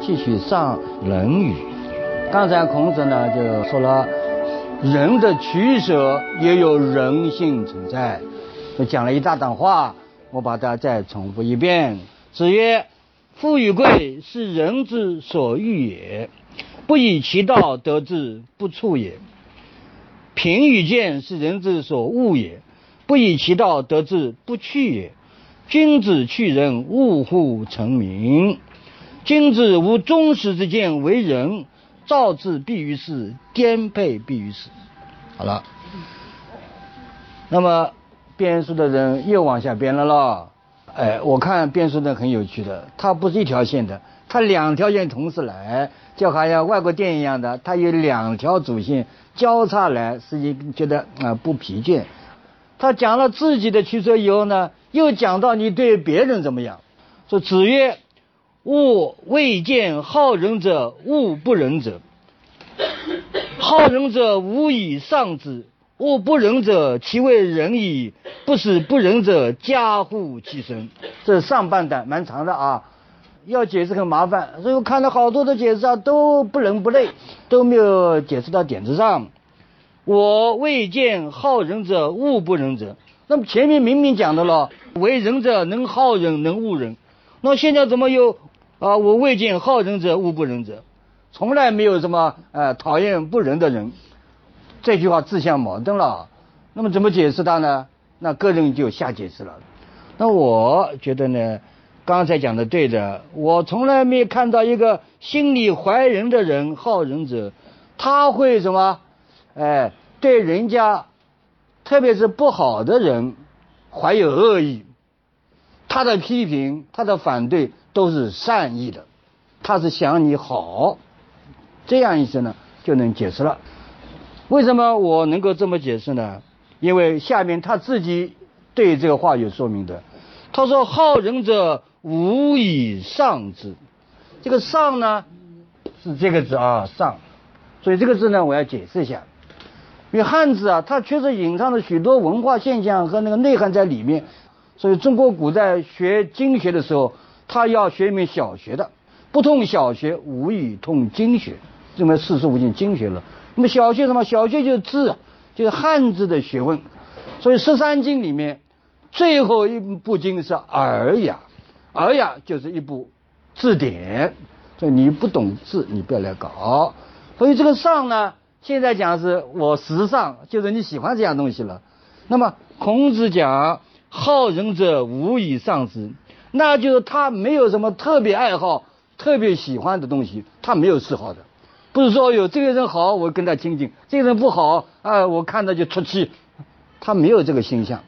继续上《论语》。刚才孔子呢就说了，人的取舍也有人性存在，就讲了一大段话。我把它再重复一遍。子曰：“富与贵，是人之所欲也；不以其道得之，不处也。贫与贱，是人之所恶也；不以其道得之，不去也。君子去人，勿乎成名。”君子无忠实之见为人，造之必于事，颠沛必于死。好了，那么编书的人又往下编了咯。哎，我看编书的很有趣的，它不是一条线的，它两条线同时来，就好像外国电影一样的，它有两条主线交叉来，使你觉得啊不疲倦。他讲了自己的曲折以后呢，又讲到你对别人怎么样。说子曰。吾未见好人者恶不仁者，好人者无以上之，恶不仁者其为仁矣，不使不仁者加乎其身。这是上半段蛮长的啊，要解释很麻烦，所以我看了好多的解释啊，都不伦不类，都没有解释到点子上。我未见好人者恶不仁者，那么前面明明讲的了，为人者能好人能恶人，那现在怎么又？啊！我未见好人者恶不仁者，从来没有什么呃讨厌不仁的人。这句话自相矛盾了。那么怎么解释它呢？那个人就瞎解释了。那我觉得呢，刚才讲的对的。我从来没看到一个心里怀仁的人，好人者，他会什么？哎，对人家，特别是不好的人，怀有恶意。他的批评，他的反对。都是善意的，他是想你好，这样意思呢就能解释了。为什么我能够这么解释呢？因为下面他自己对这个话有说明的。他说：“好人者无以上之。”这个“上”呢是这个字啊，“上”。所以这个字呢，我要解释一下。因为汉字啊，它确实隐藏了许多文化现象和那个内涵在里面。所以中国古代学经学的时候。他要学一门小学的，不通小学无以通经学，这么四书五经经学了。那么小学什么？小学就是字，就是汉字的学问。所以十三经里面最后一部经是《尔雅》，《尔雅》就是一部字典。所以你不懂字，你不要来搞。所以这个上呢，现在讲是我时尚，就是你喜欢这样东西了。那么孔子讲好人者无以上之。那就是他没有什么特别爱好、特别喜欢的东西，他没有嗜好的，不是说有这个人好我跟他亲近，这个人不好啊我看他就出气，他没有这个倾向。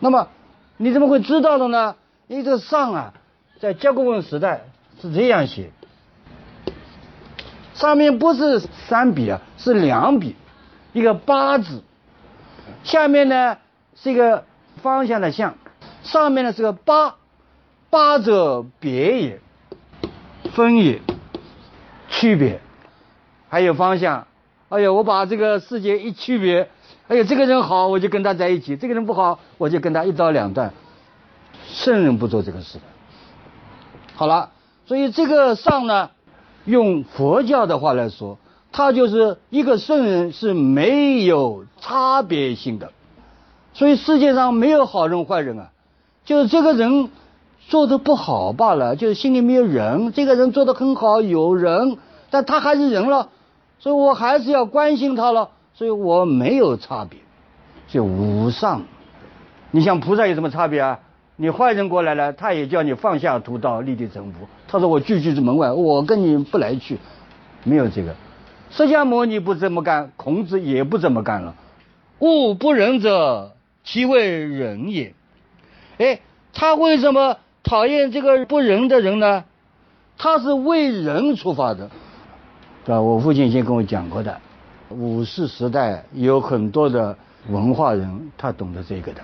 那么你怎么会知道的呢？因为这上啊，在甲骨文时代是这样写，上面不是三笔啊，是两笔，一个八字，下面呢是一个方向的向，上面呢是个八。八者别也，分也，区别，还有方向。哎呀，我把这个世界一区别，哎呀，这个人好，我就跟他在一起；这个人不好，我就跟他一刀两断。圣人不做这个事的。好了，所以这个上呢，用佛教的话来说，他就是一个圣人是没有差别性的。所以世界上没有好人坏人啊，就是这个人。做的不好罢了，就是心里没有人。这个人做的很好，有人，但他还是人了，所以我还是要关心他了。所以我没有差别，就无上。你像菩萨有什么差别啊？你坏人过来了，他也叫你放下屠刀，立地成佛。他说我拒拒之门外，我跟你不来去，没有这个。释迦牟尼不这么干，孔子也不这么干了。物不仁者，其为仁也。哎，他为什么？讨厌这个不仁的人呢，他是为人出发的，对吧？我父亲以前跟我讲过的，五四时代有很多的文化人，他懂得这个的。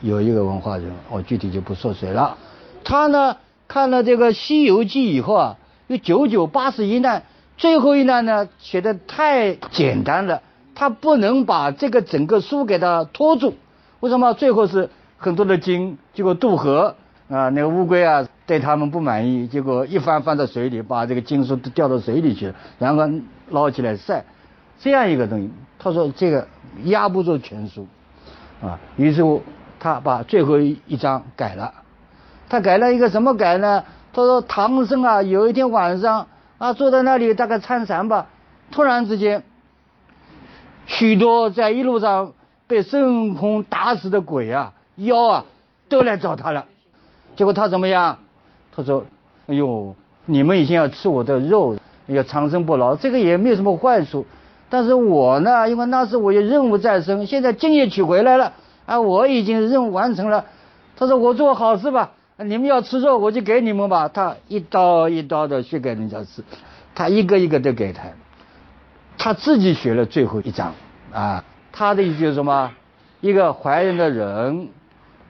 有一个文化人，我具体就不说谁了。他呢看了这个《西游记》以后啊，有九九八十一难，最后一难呢写的太简单了，他不能把这个整个书给他拖住。为什么？最后是很多的经，结果渡河啊，那个乌龟啊对他们不满意，结果一翻翻到水里，把这个经书都掉到水里去了，然后捞起来晒，这样一个东西。他说这个压不住全书啊，于是。他把最后一章改了，他改了一个什么改呢？他说唐僧啊，有一天晚上啊，坐在那里大概参禅吧，突然之间，许多在一路上被孙悟空打死的鬼啊、妖啊，都来找他了。结果他怎么样？他说：“哎呦，你们以前要吃我的肉，要长生不老，这个也没有什么坏处。但是我呢，因为那时我有任务在身，现在经也取回来了。”啊，我已经任务完成了。他说：“我做好事吧，你们要吃肉，我就给你们吧。”他一刀一刀的去给人家吃，他一个一个的给他。他自己学了最后一章啊，他的意思就是什么？一个怀仁的人，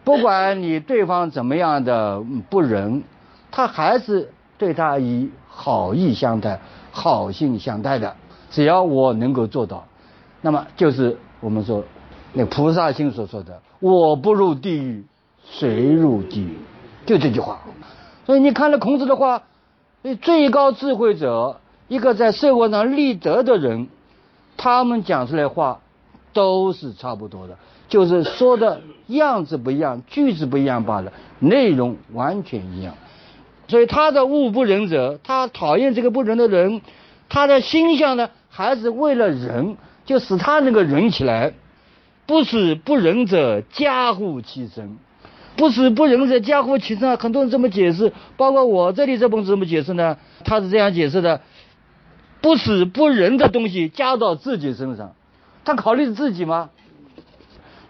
不管你对方怎么样的不仁，他还是对他以好意相待、好心相待的。只要我能够做到，那么就是我们说。那菩萨心所说的“我不入地狱，谁入地狱”，就这句话。所以你看了孔子的话，最高智慧者，一个在社会上立德的人，他们讲出来话都是差不多的，就是说的样子不一样，句子不一样罢了，内容完全一样。所以他的恶不仁者，他讨厌这个不仁的人，他的心向呢，还是为了仁，就使他能够仁起来。不使不仁者加乎其身，不使不仁者加乎其身啊！很多人这么解释，包括我这里这本怎么解释呢？他是这样解释的：不使不仁的东西加到自己身上，他考虑自己吗？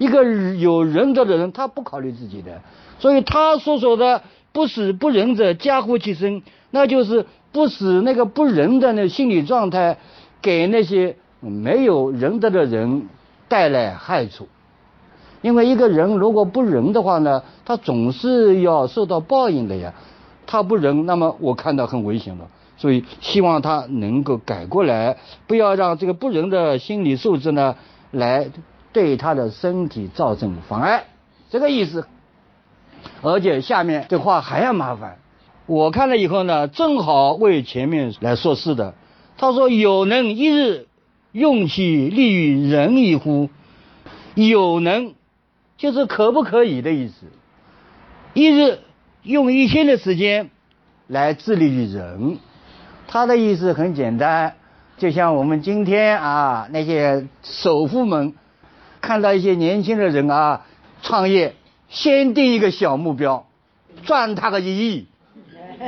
一个有仁德的人，他不考虑自己的，所以他所说的“不使不仁者加乎其身”，那就是不使那个不仁的那心理状态给那些没有仁德的人。带来害处，因为一个人如果不仁的话呢，他总是要受到报应的呀。他不仁，那么我看到很危险了，所以希望他能够改过来，不要让这个不仁的心理素质呢，来对他的身体造成妨碍。这个意思。而且下面这话还要麻烦，我看了以后呢，正好为前面来说事的。他说：“有能一日。”用其利于人矣乎？有能，就是可不可以的意思。一日用一天的时间来致力于人，他的意思很简单，就像我们今天啊那些首富们看到一些年轻的人啊创业，先定一个小目标，赚他个一亿。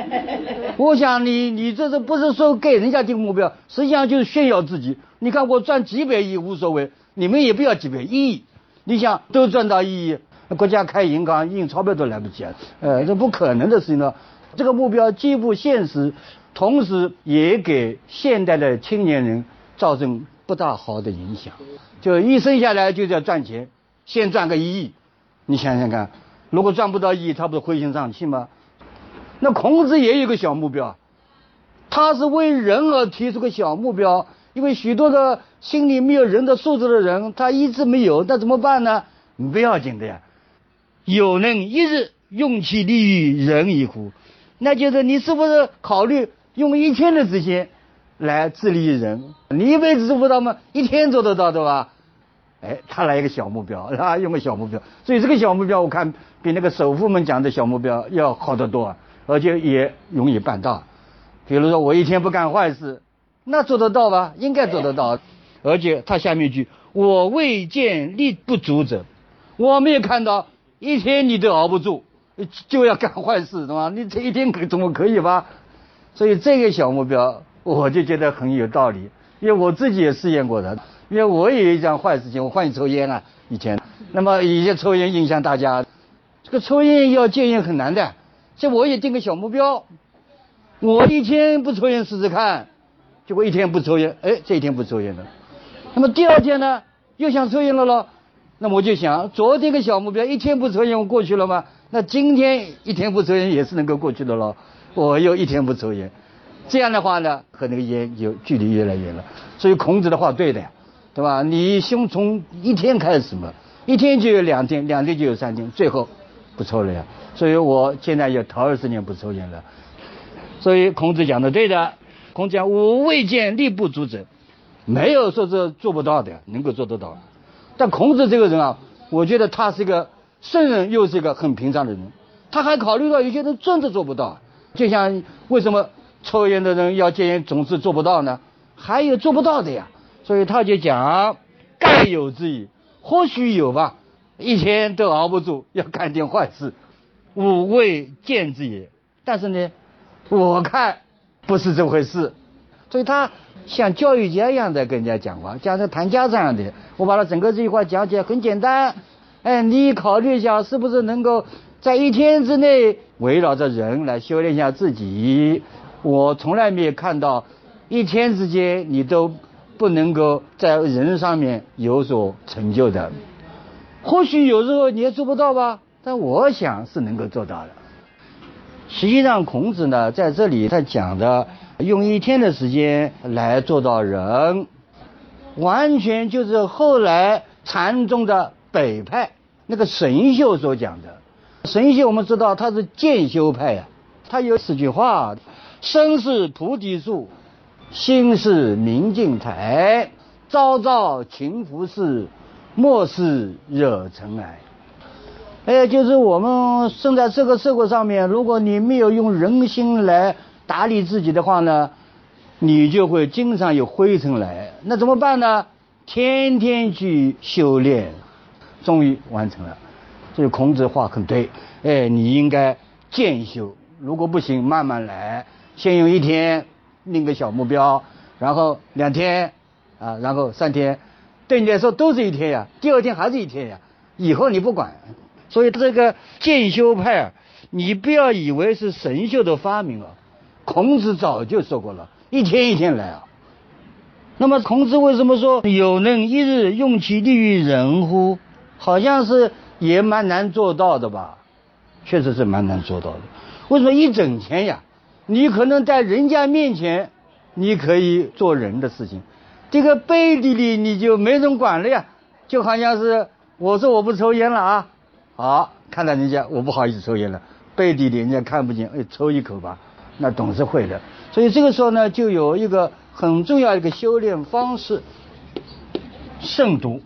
我想你，你这是不是说给人家定目标？实际上就是炫耀自己。你看我赚几百亿无所谓，你们也不要几百亿。你想都赚到一亿，国家开银行印钞票都来不及啊！呃，这不可能的事情呢。这个目标既不现实，同时也给现代的青年人造成不大好的影响。就一生下来就是要赚钱，先赚个一亿。你想想看，如果赚不到一亿，他不是灰心丧气吗？那孔子也有个小目标，他是为人而提出个小目标，因为许多的心里没有人的素质的人，他一直没有，那怎么办呢？不要紧的呀，有能一日用其利于人矣乎？那就是你是不是考虑用一天的时间来自立于人？你一辈子做不到吗？一天做得到对吧？哎，他来一个小目标，啊？用个小目标，所以这个小目标我看比那个首富们讲的小目标要好得多。而且也容易办到，比如说我一天不干坏事，那做得到吧？应该做得到。而且他下面一句，我未见力不足者，我没有看到一天你都熬不住，就要干坏事，对吧？你这一天可怎么可以吧？所以这个小目标，我就觉得很有道理，因为我自己也试验过的，因为我也有一件坏事情，我欢喜抽烟啊，以前，那么以前抽烟影响大家，这个抽烟要戒烟很难的。这我也定个小目标，我一天不抽烟试试看，结果一天不抽烟，哎，这一天不抽烟了。那么第二天呢，又想抽烟了咯。那么我就想，昨天个小目标一天不抽烟，我过去了吗？那今天一天不抽烟也是能够过去的咯。我又一天不抽烟，这样的话呢，和那个烟就距离越来越远了。所以孔子的话对的，对吧？你先从一天开始嘛，一天就有两天，两天就有三天，最后不抽了呀。所以我现在有头二十年不抽烟了。所以孔子讲的对的，孔子讲吾未见力不足者，没有说是做不到的，能够做得到。但孔子这个人啊，我觉得他是一个圣人，又是一个很平常的人。他还考虑到有些人真的做不到，就像为什么抽烟的人要戒烟总是做不到呢？还有做不到的呀。所以他就讲：盖有之矣，或许有吧，一天都熬不住，要干点坏事。吾未见之也。但是呢，我看不是这回事。所以他像教育家一样的跟人家讲话，讲成谈家这样的。我把他整个这句话讲起来很简单，哎，你考虑一下，是不是能够在一天之内围绕着人来修炼一下自己？我从来没有看到一天之间你都不能够在人上面有所成就的。或许有时候你也做不到吧，但我想是能够做到的。实际上，孔子呢在这里他讲的用一天的时间来做到人。完全就是后来禅宗的北派那个神秀所讲的。神秀我们知道他是渐修派呀，他有四句话：身是菩提树，心是明镜台，朝朝勤拂拭，莫使惹尘埃。哎，就是我们生在这个社会上面，如果你没有用人心来打理自己的话呢？你就会经常有灰尘来，那怎么办呢？天天去修炼，终于完成了。所以孔子话很对，哎，你应该渐修，如果不行，慢慢来。先用一天定个小目标，然后两天，啊，然后三天，对你来说都是一天呀。第二天还是一天呀，以后你不管。所以这个渐修派，你不要以为是神秀的发明啊，孔子早就说过了。一天一天来啊！那么孔子为什么说有能一日用其力于人乎？好像是也蛮难做到的吧？确实是蛮难做到的。为什么一整天呀？你可能在人家面前，你可以做人的事情，这个背地里你就没人管了呀。就好像是我说我不抽烟了啊，好看到人家我不好意思抽烟了，背地里人家看不见，哎，抽一口吧，那总是会的。所以这个时候呢，就有一个很重要的一个修炼方式，慎独。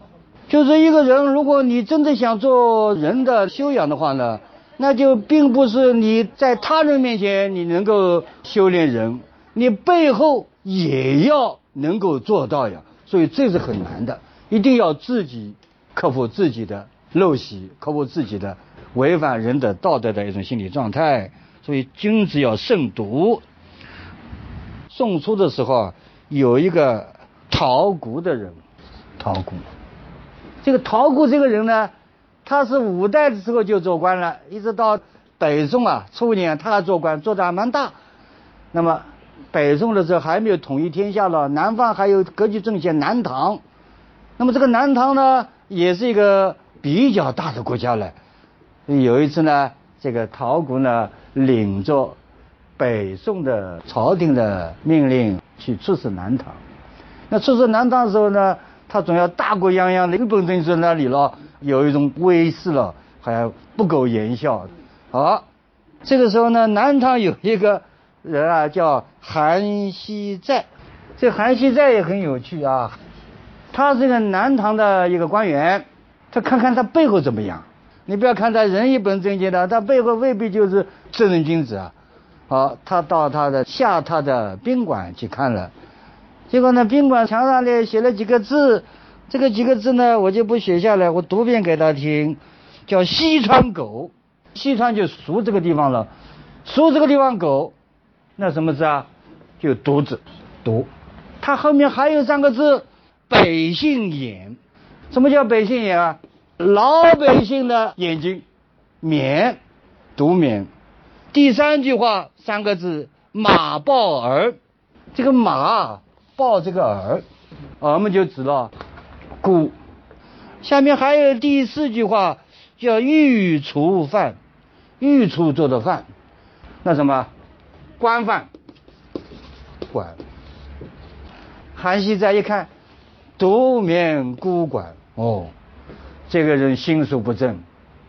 就是一个人，如果你真的想做人的修养的话呢，那就并不是你在他人面前你能够修炼人，你背后也要能够做到呀。所以这是很难的，一定要自己克服自己的陋习，克服自己的违反人的道德的一种心理状态。所以君子要慎独。宋初的时候啊，有一个陶谷的人，陶谷。这个陶谷这个人呢，他是五代的时候就做官了，一直到北宋啊初年，他还做官，做的还蛮大。那么北宋的时候还没有统一天下了，南方还有割据政权南唐。那么这个南唐呢，也是一个比较大的国家了。有一次呢，这个陶谷呢领着。北宋的朝廷的命令去出使南唐，那出使南唐的时候呢，他总要大过泱泱的日本政治那里了，有一种威势了，还不苟言笑。好，这个时候呢，南唐有一个人啊，叫韩熙载。这韩熙载也很有趣啊，他是个南唐的一个官员，他看看他背后怎么样。你不要看他人一本正经的，他背后未必就是正人君子啊。好，他到他的下榻的宾馆去看了，结果呢，宾馆墙上呢写了几个字，这个几个字呢我就不写下来，我读遍给他听，叫西川狗，西川就熟这个地方了，熟这个地方狗，那什么字啊？就独字，独。他后面还有三个字，百姓眼，什么叫百姓眼啊？老百姓的眼睛，免，独免。第三句话三个字，马抱儿，这个马抱这个儿，儿们就知道姑。下面还有第四句话，叫御厨饭，御厨做的饭，那什么？官饭，管。韩熙载一看，独免孤管，哦，这个人心术不正，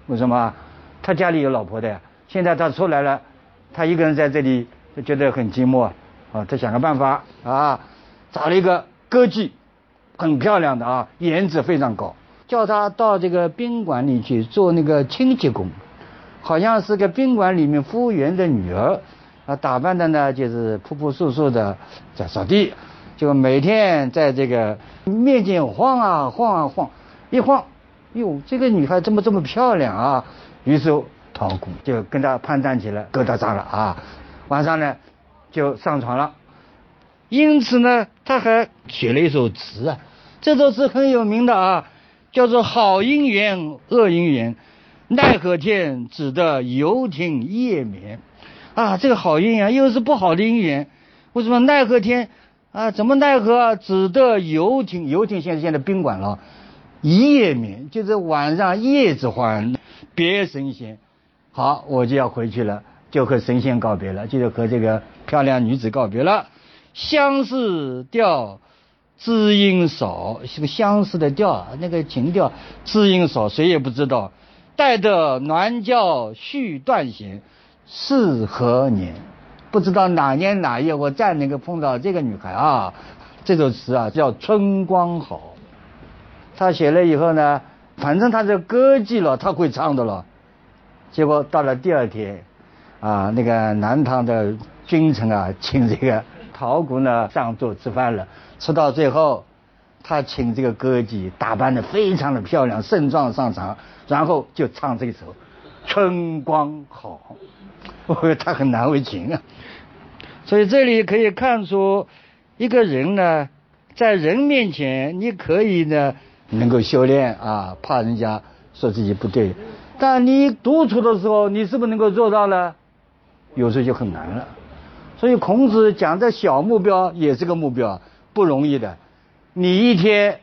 为什么？他家里有老婆的呀，现在他出来了，他一个人在这里，就觉得很寂寞，啊，他想个办法啊，找了一个歌妓，很漂亮的啊，颜值非常高。叫他到这个宾馆里去做那个清洁工，好像是个宾馆里面服务员的女儿，啊，打扮的呢就是朴朴素素的，在扫地，就每天在这个面前晃啊晃啊晃，一晃，哟，这个女孩怎么这么漂亮啊？于是陶谷就跟他攀谈起来，勾搭上了啊，晚上呢就上床了，因此呢他还写了一首词啊，这首是很有名的啊。叫做好姻缘，恶姻缘，奈何天只得游艇夜眠，啊，这个好姻缘又是不好的姻缘，为什么奈何天啊？怎么奈何只得游艇？游艇现在现在宾馆了，夜眠就是晚上夜之欢，别神仙。好，我就要回去了，就和神仙告别了，就是和这个漂亮女子告别了，相思调。知音少，是个相思的调，那个情调。知音少，谁也不知道。待得鸾教续断弦，是何年？不知道哪年哪月，我再能够碰到这个女孩啊！这首词啊，叫《春光好》。他写了以后呢，反正他是歌妓了，他会唱的了。结果到了第二天，啊，那个南唐的君臣啊，请这个陶谷呢上座吃饭了。吃到最后，他请这个歌姬打扮的非常的漂亮，盛装上场，然后就唱这首《春光好》，他很难为情啊。所以这里可以看出，一个人呢，在人面前你可以呢能够修炼啊，怕人家说自己不对，但你独处的时候，你是不是能够做到呢？有时候就很难了。所以孔子讲的小目标也是个目标。不容易的，你一天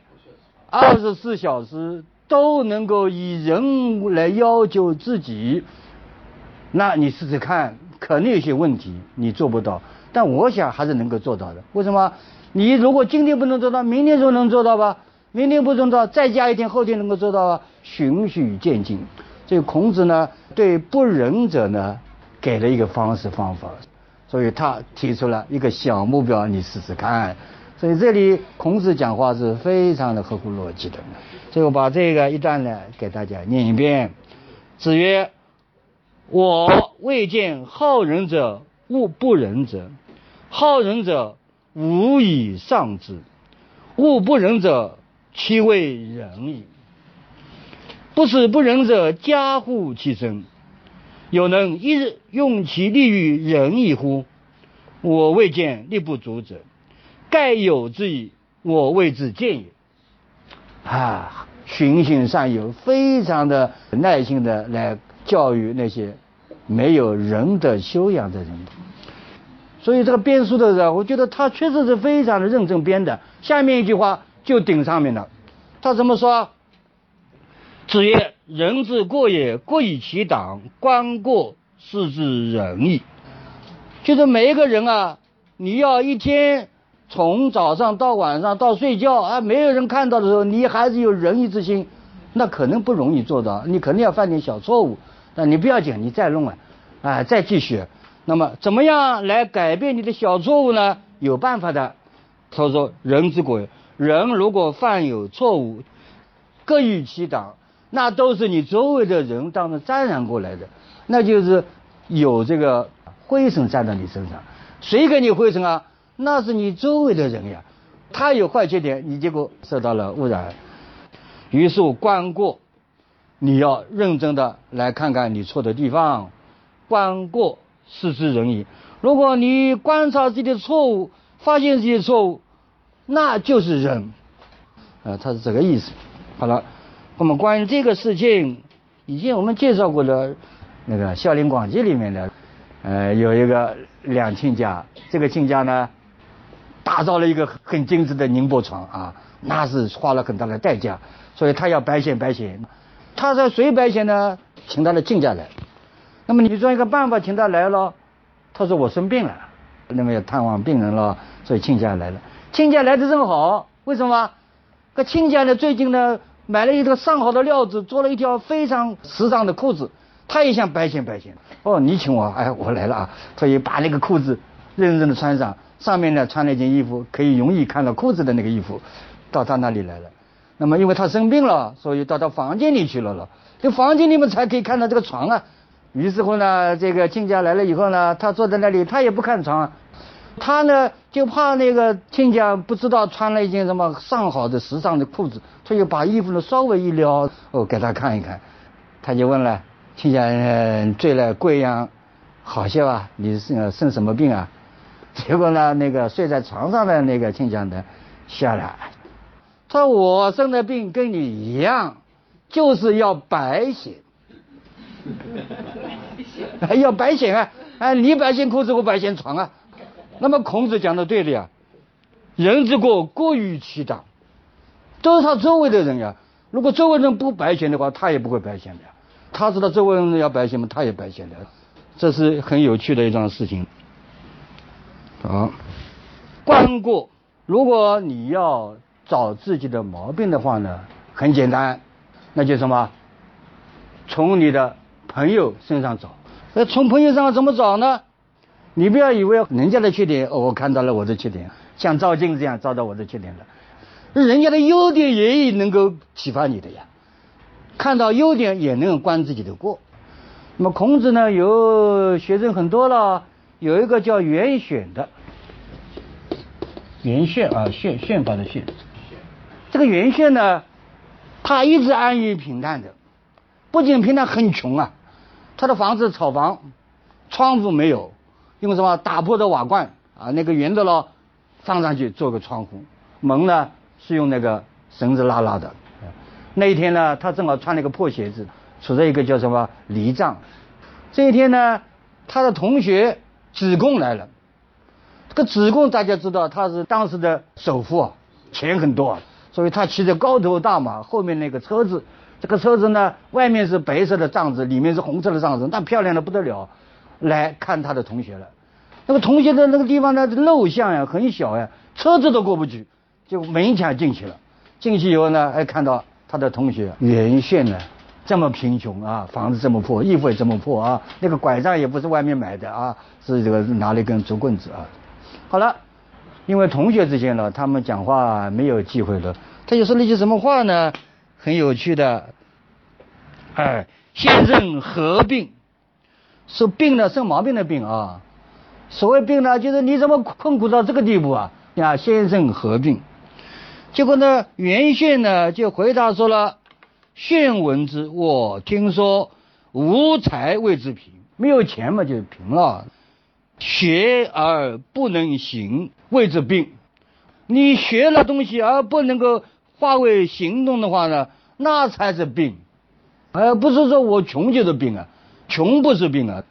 二十四小时都能够以人来要求自己，那你试试看，可能有些问题你做不到，但我想还是能够做到的。为什么？你如果今天不能做到，明天就能做到吧？明天不能做到，再加一天，后天能够做到啊？循序渐进。所以孔子呢，对不仁者呢，给了一个方式方法，所以他提出了一个小目标，你试试看。所以这里孔子讲话是非常的合乎逻辑的。所以我把这个一段呢给大家念一遍。子曰：“我未见好仁者恶不仁者，好仁者无以上之，恶不仁者其为仁矣。不使不仁者加乎其身，有能一日用其力于仁矣乎？我未见力不足者。”盖有之矣，我谓之见也。啊，循循善诱，非常的耐心的来教育那些没有仁德修养的人。所以这个编书的人，我觉得他确实是非常的认真编的。下面一句话就顶上面了，他怎么说？子曰：“人之过也，过以其党；观过，是之仁矣。”就是每一个人啊，你要一天。从早上到晚上到睡觉啊，没有人看到的时候，你还是有仁义之心，那可能不容易做到。你肯定要犯点小错误，但你不要紧，你再弄啊，啊，再继续。那么怎么样来改变你的小错误呢？有办法的。他说：“人之鬼，人如果犯有错误，各与其党，那都是你周围的人当中沾染过来的，那就是有这个灰尘沾到你身上，谁给你灰尘啊？”那是你周围的人呀，他有坏缺点，你结果受到了污染。于是观过，你要认真的来看看你错的地方。观过，是之人矣。如果你观察自己的错误，发现自己的错误，那就是人。呃，他是这个意思。好了，我们关于这个事情，以前我们介绍过的，那个《孝陵广记》里面的，呃，有一个。两亲家，这个亲家呢，打造了一个很精致的宁波床啊，那是花了很大的代价，所以他要白显白显。他说谁白显呢？请他的亲家来。那么你说一个办法，请他来了。他说我生病了，那么要探望病人了，所以亲家来了。亲家来的正好，为什么？这亲家呢最近呢买了一个上好的料子，做了一条非常时尚的裤子，他也想白显白显。哦，你请我，哎，我来了啊！所以把那个裤子认真的穿上，上面呢穿了一件衣服，可以容易看到裤子的那个衣服，到他那里来了。那么因为他生病了，所以到他房间里去了了。这房间里面才可以看到这个床啊。于是乎呢，这个亲家来了以后呢，他坐在那里，他也不看床。他呢就怕那个亲家不知道穿了一件什么上好的时尚的裤子，他就把衣服呢稍微一撩，哦，给他看一看。他就问了亲家醉了贵阳好些吧？你是生什么病啊？结果呢，那个睡在床上的那个亲家呢笑了，他说我生的病跟你一样，就是要白血。要白显啊！哎，你白显裤子，我白显床啊。那么孔子讲的对的呀，人之过，过于其当，都是他周围的人呀。如果周围人不白显的话，他也不会白显的。他知道周围人要白显嘛，他也白显的。这是很有趣的一桩事情。好，关过，如果你要找自己的毛病的话呢，很简单，那就什么，从你的朋友身上找。那从朋友身上怎么找呢？你不要以为人家的缺点，哦，我看到了我的缺点，像照镜子一样照到我的缺点了。人家的优点也能够启发你的呀，看到优点也能关自己的过。那么孔子呢，有学生很多了，有一个叫袁选的，袁炫啊，宪宪法的炫。这个袁炫呢，他一直安于平淡的，不仅平淡，很穷啊。他的房子草房，窗户没有。用什么打破的瓦罐啊？那个圆的咯，放上去做个窗户。门呢是用那个绳子拉拉的。那一天呢，他正好穿了一个破鞋子，处在一个叫什么离帐。这一天呢，他的同学子贡来了。这个子贡大家知道，他是当时的首富啊，钱很多啊，所以他骑着高头大马，后面那个车子，这个车子呢，外面是白色的帐子，里面是红色的帐子，那漂亮的不得了。来看他的同学了，那个同学的那个地方呢，陋巷呀，很小呀，车子都过不去，就勉强进去了。进去以后呢，还看到他的同学袁宪呢，这么贫穷啊，房子这么破，衣服也这么破啊，那个拐杖也不是外面买的啊，是这个拿了一根竹棍子啊。好了，因为同学之间呢，他们讲话没有忌讳的，他就说了一句什么话呢？很有趣的，哎，先生何病？是病呢，生毛病的病啊。所谓病呢，就是你怎么困苦到这个地步啊？呀，先生何病？结果呢，袁宪呢就回答说了：“现闻之，我听说无财谓之贫，没有钱嘛就贫了。学而不能行谓之病。你学了东西而不能够化为行动的话呢，那才是病，而不是说我穷就是病啊。”穷不是病啊，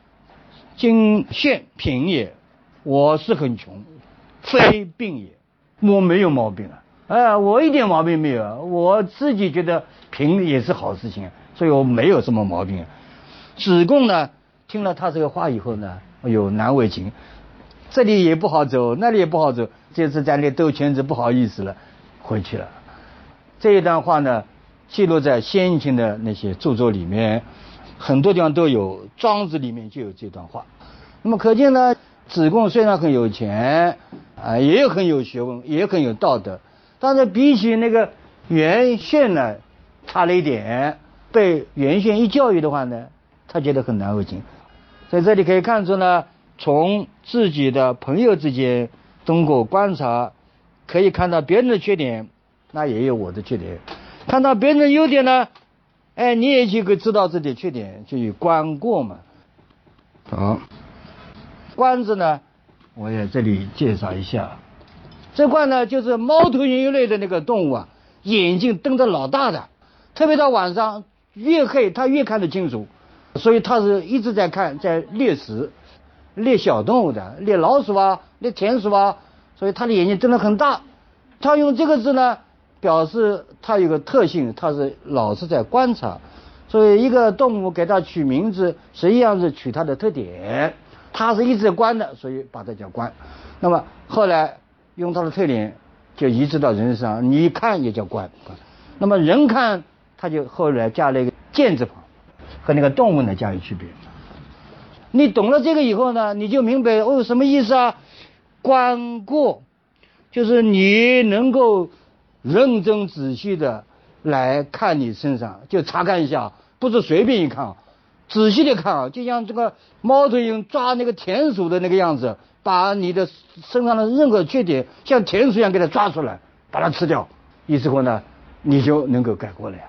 今现贫也，我是很穷，非病也，我没有毛病啊，哎，我一点毛病没有，我自己觉得贫也是好事情，所以我没有什么毛病。子贡呢，听了他这个话以后呢，哎呦难为情，这里也不好走，那里也不好走，这次在那兜圈子不好意思了，回去了。这一段话呢，记录在先秦的那些著作里面。很多地方都有，《庄子》里面就有这段话。那么可见呢，子贡虽然很有钱，啊，也很有学问，也很有道德，但是比起那个袁宪呢，差了一点。被袁宪一教育的话呢，他觉得很难为情。在这里可以看出呢，从自己的朋友之间通过观察，可以看到别人的缺点，那也有我的缺点；看到别人的优点呢。哎，你也就可以知道自己的缺点，就有观过嘛。好，观字呢，我也这里介绍一下。这观呢，就是猫头鹰一类的那个动物啊，眼睛瞪得老大的，特别到晚上越黑，它越看得清楚，所以它是一直在看，在猎食。猎小动物的，猎老鼠啊，猎田鼠啊，所以它的眼睛睁得很大。它用这个字呢，表示它有个特性，它是老是在观察。所以一个动物给它取名字，实际上是取它的特点。它是一直观的，所以把它叫观。那么后来用它的特点，就移植到人身上，你看也叫观。那么人看，他就后来加了一个见字旁，和那个动物呢加以区别。你懂了这个以后呢，你就明白哦什么意思啊？观过，就是你能够认真仔细的来看你身上，就查看一下，不是随便一看，仔细的看啊，就像这个猫头鹰抓那个田鼠的那个样子，把你的身上的任何缺点，像田鼠一样给它抓出来，把它吃掉。意思后呢，你就能够改过了呀。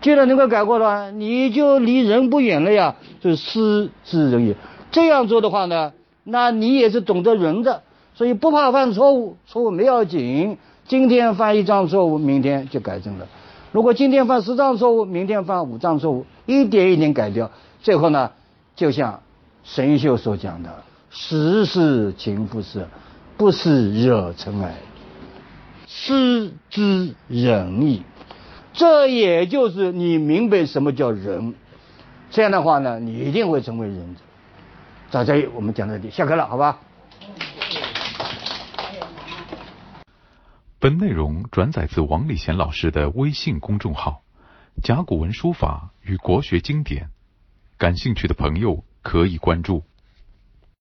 既然能够改过了，你就离人不远了呀。就是失之人也。这样做的话呢，那你也是懂得人的，所以不怕犯错误，错误没要紧。今天犯一张错误，明天就改正了。如果今天犯十张错误，明天犯五张错误，一点一点改掉，最后呢，就像神秀所讲的：“时事情不是，不是惹尘埃，失之人矣。”这也就是你明白什么叫仁，这样的话呢，你一定会成为仁者。在我们讲到这里，下课了，好吧？本内容转载自王礼贤老师的微信公众号“甲骨文书法与国学经典”，感兴趣的朋友可以关注。